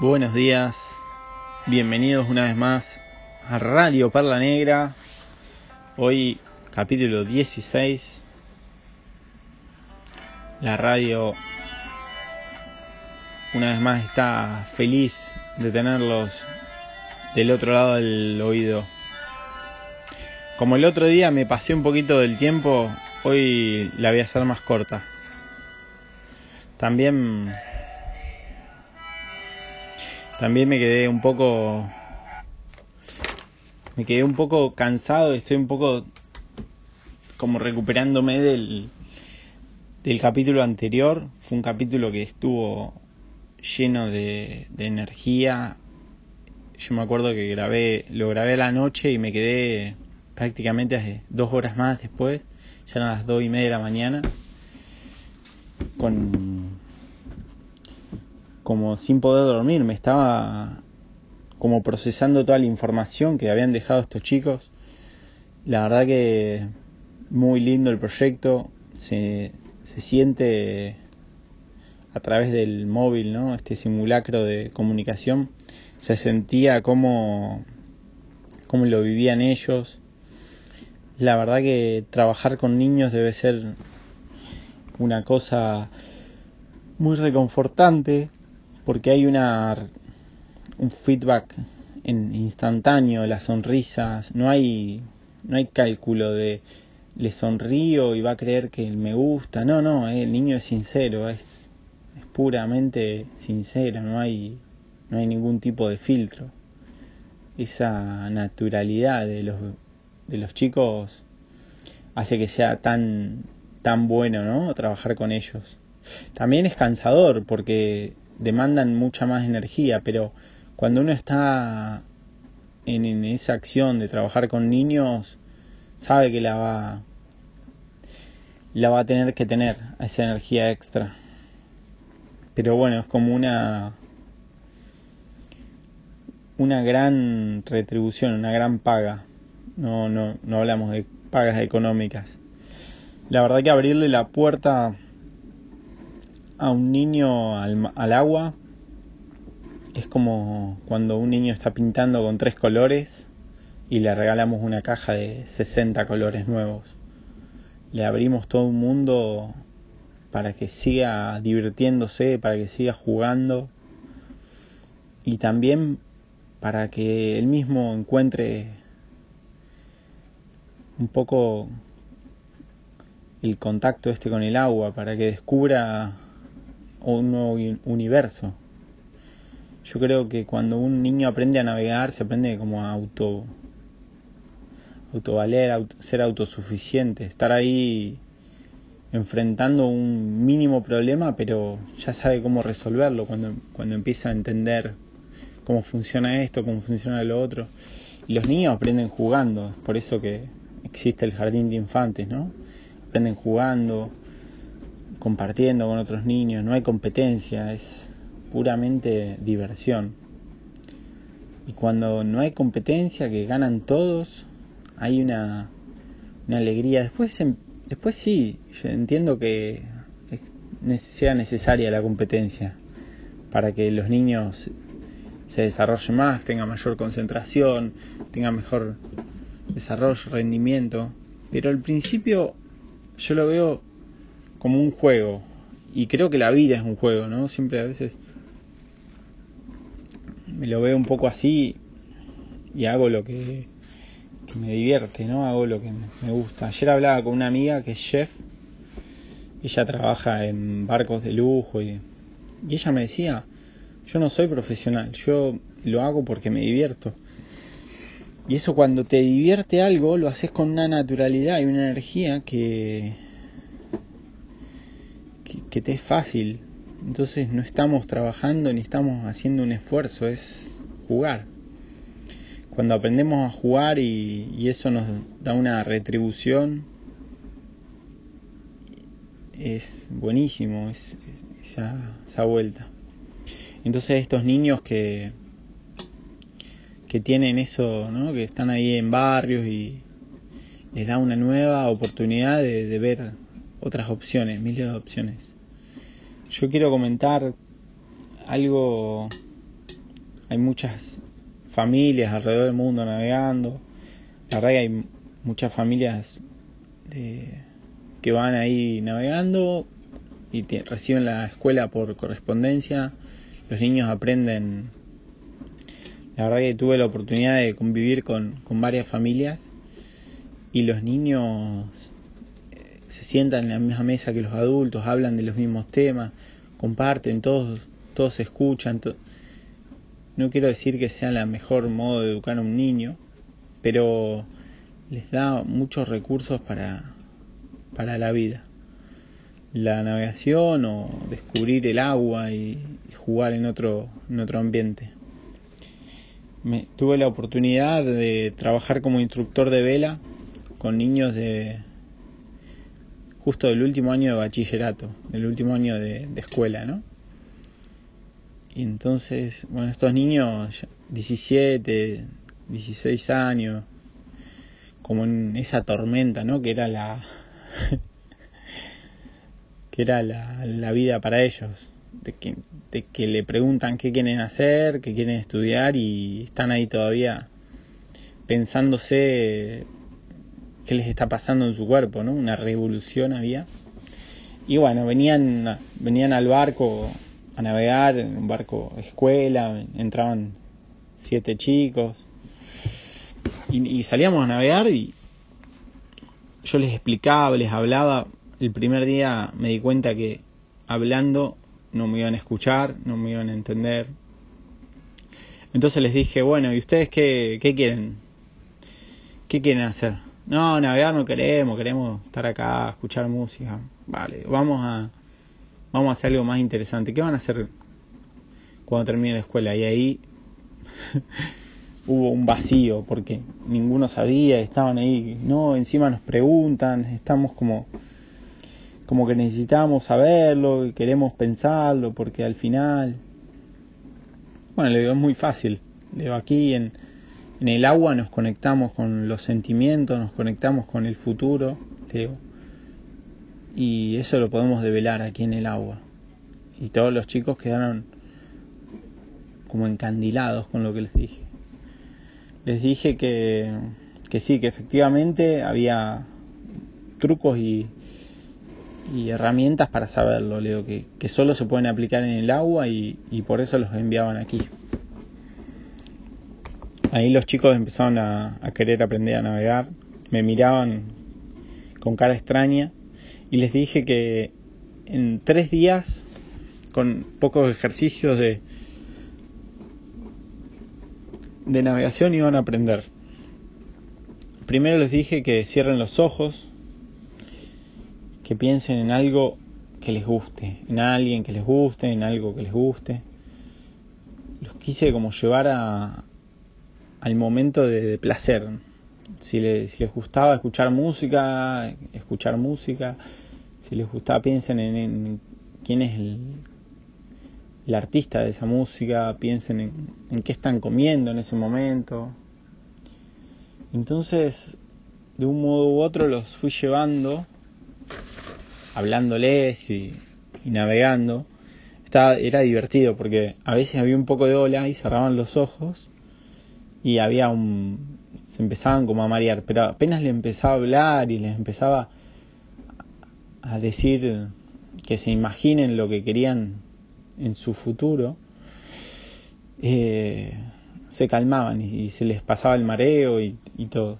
Buenos días, bienvenidos una vez más a Radio Perla Negra. Hoy capítulo 16. La radio una vez más está feliz de tenerlos del otro lado del oído. Como el otro día me pasé un poquito del tiempo, hoy la voy a hacer más corta. También también me quedé un poco me quedé un poco cansado, estoy un poco como recuperándome del del capítulo anterior, fue un capítulo que estuvo lleno de, de energía. Yo me acuerdo que grabé, lo grabé a la noche y me quedé prácticamente dos horas más después, ya eran las dos y media de la mañana, con como sin poder dormir, me estaba como procesando toda la información que habían dejado estos chicos. La verdad que muy lindo el proyecto, se, se siente a través del móvil, ¿no? Este simulacro de comunicación, se sentía como, como lo vivían ellos. La verdad que trabajar con niños debe ser una cosa muy reconfortante porque hay una un feedback en instantáneo, las sonrisas, no hay no hay cálculo de le sonrío y va a creer que me gusta, no, no, el niño es sincero, es, es puramente sincero, no hay no hay ningún tipo de filtro. Esa naturalidad de los de los chicos hace que sea tan tan bueno, ¿no? Trabajar con ellos. También es cansador porque demandan mucha más energía, pero cuando uno está en, esa acción de trabajar con niños, sabe que la va, la va a tener que tener, esa energía extra. Pero bueno, es como una, una gran retribución, una gran paga. No, no, no hablamos de pagas económicas. La verdad que abrirle la puerta a un niño al, al, agua es como cuando un niño está pintando con tres colores y le regalamos una caja de 60 colores nuevos. Le abrimos todo un mundo para que siga divirtiéndose, para que siga jugando y también para que él mismo encuentre un poco el contacto este con el agua, para que descubra un nuevo universo. Yo creo que cuando un niño aprende a navegar, se aprende como a auto autovaler, auto, ser autosuficiente, estar ahí enfrentando un mínimo problema, pero ya sabe cómo resolverlo cuando, cuando empieza a entender cómo funciona esto, cómo funciona lo otro. Y los niños aprenden jugando, es por eso que existe el jardín de infantes, ¿no? Aprenden jugando, compartiendo con otros niños, no hay competencia, es puramente diversión. Y cuando no hay competencia, que ganan todos, hay una, una alegría. Después, después sí, yo entiendo que sea necesaria la competencia para que los niños se desarrollen más, tengan mayor concentración, tengan mejor desarrollo, rendimiento. Pero al principio yo lo veo como un juego. Y creo que la vida es un juego, ¿no? Siempre a veces me lo veo un poco así y hago lo que, me divierte, ¿no? Hago lo que me gusta. Ayer hablaba con una amiga que es chef. Ella trabaja en barcos de lujo y, y ella me decía, yo no soy profesional, yo lo hago porque me divierto. Y eso cuando te divierte algo, lo haces con una naturalidad y una energía que, que, te es fácil. Entonces no estamos trabajando ni estamos haciendo un esfuerzo, es jugar. Cuando aprendemos a jugar y, eso nos da una retribución, es buenísimo es, es esa, esa vuelta. Entonces estos niños que, que tienen eso, ¿no? que están ahí en barrios y les da una nueva oportunidad de ver otras opciones, miles de opciones. Yo quiero comentar algo hay muchas familias alrededor del mundo navegando. La verdad que hay muchas familias que van ahí navegando y reciben la escuela por correspondencia. Los niños aprenden. La verdad que tuve la oportunidad de convivir con, con varias familias y los niños sientan en la misma mesa que los adultos, hablan de los mismos temas, comparten, todos, todos escuchan. no quiero decir que sea el mejor modo de educar a un niño, pero les da muchos recursos para, para la vida. La navegación o descubrir el agua y, jugar en otro, en otro ambiente. Me, tuve la oportunidad de trabajar como instructor de vela con niños de justo del último año de bachillerato, del último año de, escuela, ¿no? Y entonces, bueno, estos niños, 17, 16 años, como en esa tormenta, ¿no? Que era la que era la, la, vida para ellos, de que, de que le preguntan qué quieren hacer, qué quieren estudiar y están ahí todavía pensándose qué les está pasando en su cuerpo, ¿no? Una revolución había. Y bueno, venían, venían al barco a navegar, en un barco escuela, entraban siete chicos, y, salíamos a navegar y yo les explicaba, les hablaba. El primer día me di cuenta que hablando no me iban a escuchar, no me iban a entender. Entonces les dije, bueno, ¿y ustedes qué, qué quieren? ¿Qué quieren hacer? No, navegar no queremos, queremos estar acá, escuchar música. Vale, vamos a, vamos a hacer algo más interesante. ¿Qué van a hacer cuando termine la escuela? Y ahí hubo un vacío porque ninguno sabía, estaban ahí, no, encima nos preguntan, estamos como como que necesitamos saberlo queremos pensarlo porque al final bueno, le digo, es muy fácil. Le digo, aquí en, en el agua nos conectamos con los sentimientos, nos conectamos con el futuro, le digo. Y eso lo podemos develar aquí en el agua. Y todos los chicos quedaron como encandilados con lo que les dije les dije que, que sí, que efectivamente había trucos y, herramientas para saberlo, leo que, solo se pueden aplicar en el agua y, por eso los enviaban aquí. Ahí los chicos empezaron a, querer aprender a navegar, me miraban con cara extraña y les dije que en tres días, con pocos ejercicios de, de navegación iban a aprender. Primero les dije que cierren los ojos, que piensen en algo que les guste, en alguien que les guste, en algo que les guste. Los quise como llevar a, al momento de, placer. Si les, si les, gustaba escuchar música, escuchar música. Si les gustaba, piensen en, en quién es el, artista de esa música, piensen en, qué están comiendo en ese momento. Entonces, de un modo u otro los fui llevando, hablándoles y, navegando. Estaba, era divertido porque a veces había un poco de ola y cerraban los ojos y había un se empezaban como a marear, pero apenas le empezaba a hablar y les empezaba a decir que se imaginen lo que querían en su futuro, eh, se calmaban y, se les pasaba el mareo y, todo.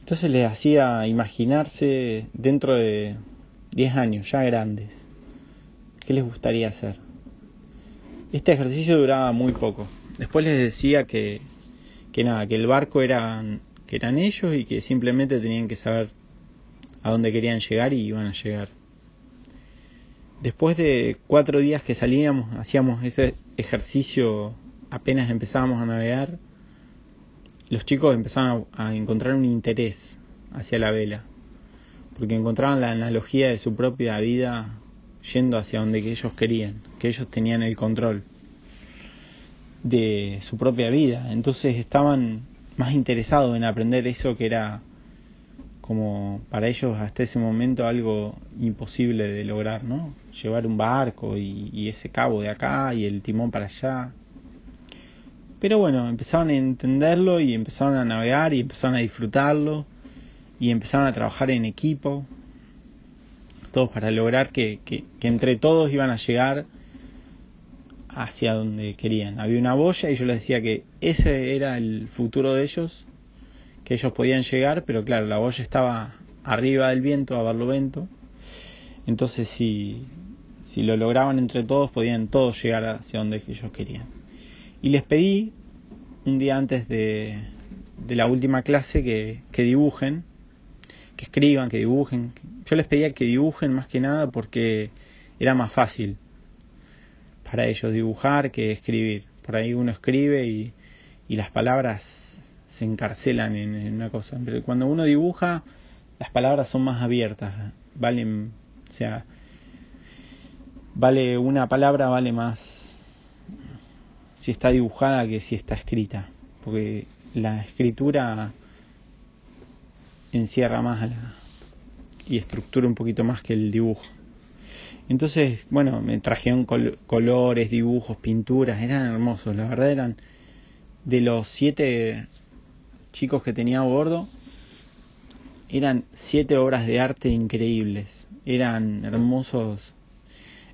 Entonces les hacía imaginarse dentro de 10 años, ya grandes, qué les gustaría hacer. Este ejercicio duraba muy poco. Después les decía que, que nada, que el barco eran, que eran ellos y que simplemente tenían que saber a dónde querían llegar y iban a llegar. Después de cuatro días que salíamos, hacíamos ese ejercicio apenas empezábamos a navegar, los chicos empezaban a, encontrar un interés hacia la vela, porque encontraban la analogía de su propia vida yendo hacia donde ellos querían, que ellos tenían el control de su propia vida, entonces estaban más interesados en aprender eso que era como para ellos hasta ese momento algo imposible de lograr, ¿no? Llevar un barco y, ese cabo de acá y el timón para allá. Pero bueno, empezaron a entenderlo y empezaron a navegar y empezaron a disfrutarlo y empezaron a trabajar en equipo, todos para lograr que, que, entre todos iban a llegar hacia donde querían. Había una boya y yo les decía que ese era el futuro de ellos, que ellos podían llegar, pero claro, la boya estaba arriba del viento, a barlovento, entonces si, si lo lograban entre todos, podían todos llegar hacia donde ellos querían. Y les pedí un día antes de, de la última clase que, que dibujen, que escriban, que dibujen. Yo les pedía que dibujen más que nada porque era más fácil para ellos dibujar que escribir. Por ahí uno escribe y, y las palabras se encarcelan en, una cosa. Pero cuando uno dibuja, las palabras son más abiertas. Valen, o sea, vale una palabra, vale más si está dibujada que si está escrita, porque la escritura encierra más y estructura un poquito más que el dibujo. Entonces, bueno, me trajeron colores, dibujos, pinturas, eran hermosos, la verdad eran de los siete chicos que tenía a bordo, eran siete obras de arte increíbles, eran hermosos.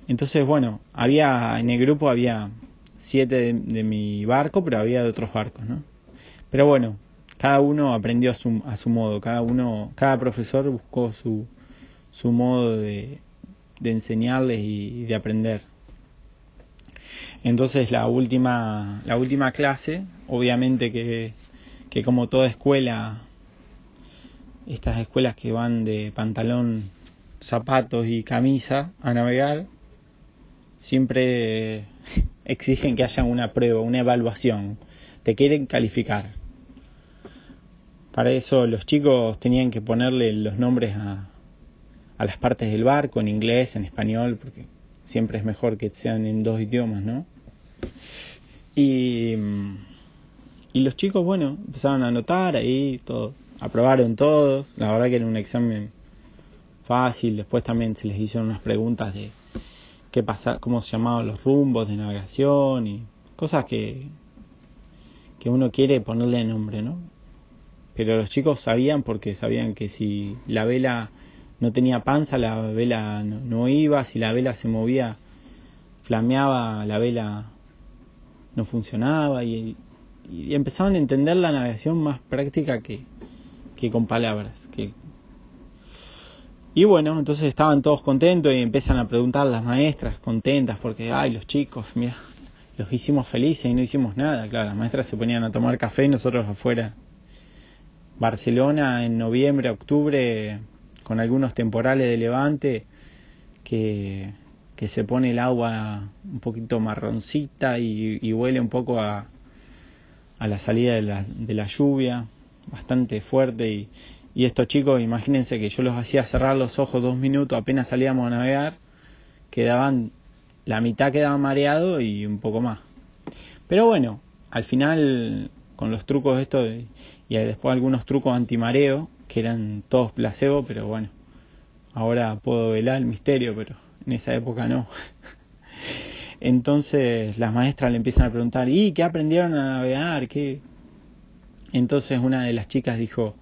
Entonces, bueno, había en el grupo había siete de, mi barco, pero había de otros barcos, ¿no? Pero bueno, cada uno aprendió a su, a su modo, cada uno, cada profesor buscó su, su modo de, de enseñarles y, de aprender. Entonces la última, la última clase, obviamente que, que como toda escuela, estas escuelas que van de pantalón, zapatos y camisa a navegar, siempre exigen que haya una prueba, una evaluación, te quieren calificar. Para eso los chicos tenían que ponerle los nombres a, a las partes del barco en inglés, en español, porque siempre es mejor que sean en dos idiomas, ¿no? Y, y los chicos, bueno, empezaron a anotar ahí, todo, aprobaron todos, la verdad que era un examen fácil, después también se les hicieron unas preguntas de qué pasa, cómo se llamaban los rumbos de navegación y cosas que, que uno quiere ponerle nombre, ¿no? Pero los chicos sabían porque sabían que si la vela no tenía panza, la vela no, iba, si la vela se movía, flameaba, la vela no funcionaba y, y empezaban a entender la navegación más práctica que, que con palabras, que y bueno, entonces estaban todos contentos y empiezan a preguntar las maestras, contentas, porque, ay, los chicos, mira, los hicimos felices y no hicimos nada. Claro, las maestras se ponían a tomar café y nosotros afuera. Barcelona en noviembre, octubre, con algunos temporales de levante, que, que se pone el agua un poquito marroncita y, huele un poco a, a la salida de la, de la lluvia, bastante fuerte y, y estos chicos, imagínense que yo los hacía cerrar los ojos dos minutos apenas salíamos a navegar, quedaban, la mitad quedaba mareado y un poco más. Pero bueno, al final con los trucos estos y después algunos trucos antimareo, que eran todos placebo, pero bueno, ahora puedo velar el misterio, pero en esa época no. Entonces las maestras le empiezan a preguntar, ¿y qué aprendieron a navegar? ¿Qué? Entonces una de las chicas dijo,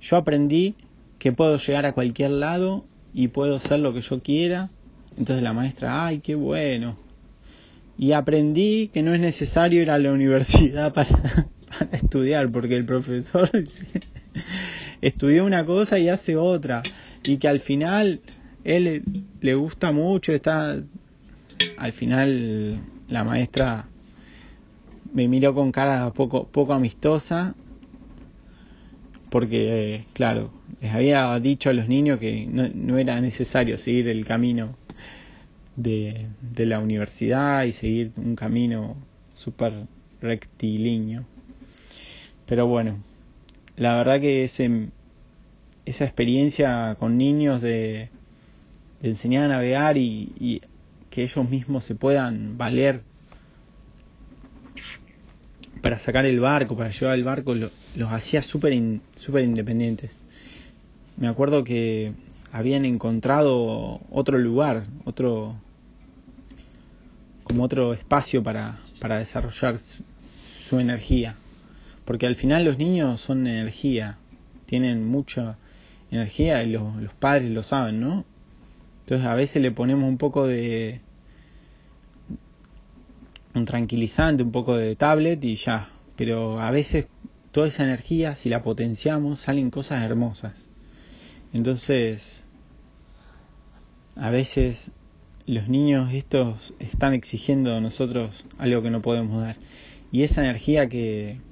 yo aprendí que puedo llegar a cualquier lado y puedo hacer lo que yo quiera. Entonces la maestra, ay, qué bueno. Y aprendí que no es necesario ir a la universidad para, para estudiar, porque el profesor estudió una cosa y hace otra. Y que al final él le gusta mucho, está... Al final la maestra me miró con cara poco, poco amistosa porque, claro, les había dicho a los niños que no, era necesario seguir el camino de, de, la universidad y seguir un camino súper rectilíneo. Pero bueno, la verdad que ese, esa experiencia con niños de, de enseñar a navegar y, que ellos mismos se puedan valer para sacar el barco, para llevar el barco, los hacía súper super independientes. Me acuerdo que habían encontrado otro lugar, otro como otro espacio para, para desarrollar su energía. Porque al final los niños son energía, tienen mucha energía y los, los padres lo saben, ¿no? Entonces a veces le ponemos un poco de un tranquilizante, un poco de tablet y ya. Pero a veces toda esa energía, si la potenciamos, salen cosas hermosas. Entonces, a veces los niños estos están exigiendo a nosotros algo que no podemos dar. Y esa energía que,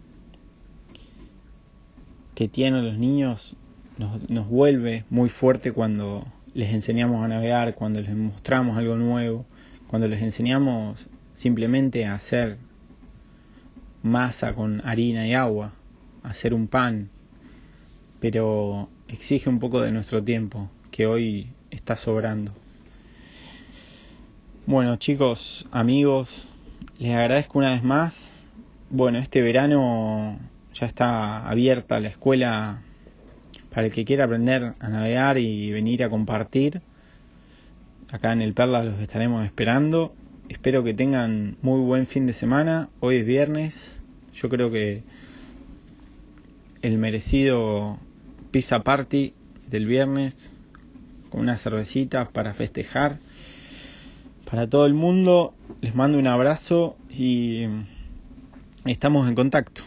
que tienen los niños nos, nos vuelve muy fuerte cuando les enseñamos a navegar, cuando les mostramos algo nuevo, cuando les enseñamos simplemente a hacer masa con harina y agua, hacer un pan, pero exige un poco de nuestro tiempo, que hoy está sobrando. Bueno chicos, amigos, les agradezco una vez más. Bueno, este verano ya está abierta la escuela para el que quiera aprender a navegar y venir a compartir. Acá en el Perla los estaremos esperando. Espero que tengan muy buen fin de semana. Hoy es viernes. Yo creo que el merecido pizza party del viernes con unas cervecitas para festejar. Para todo el mundo les mando un abrazo y estamos en contacto.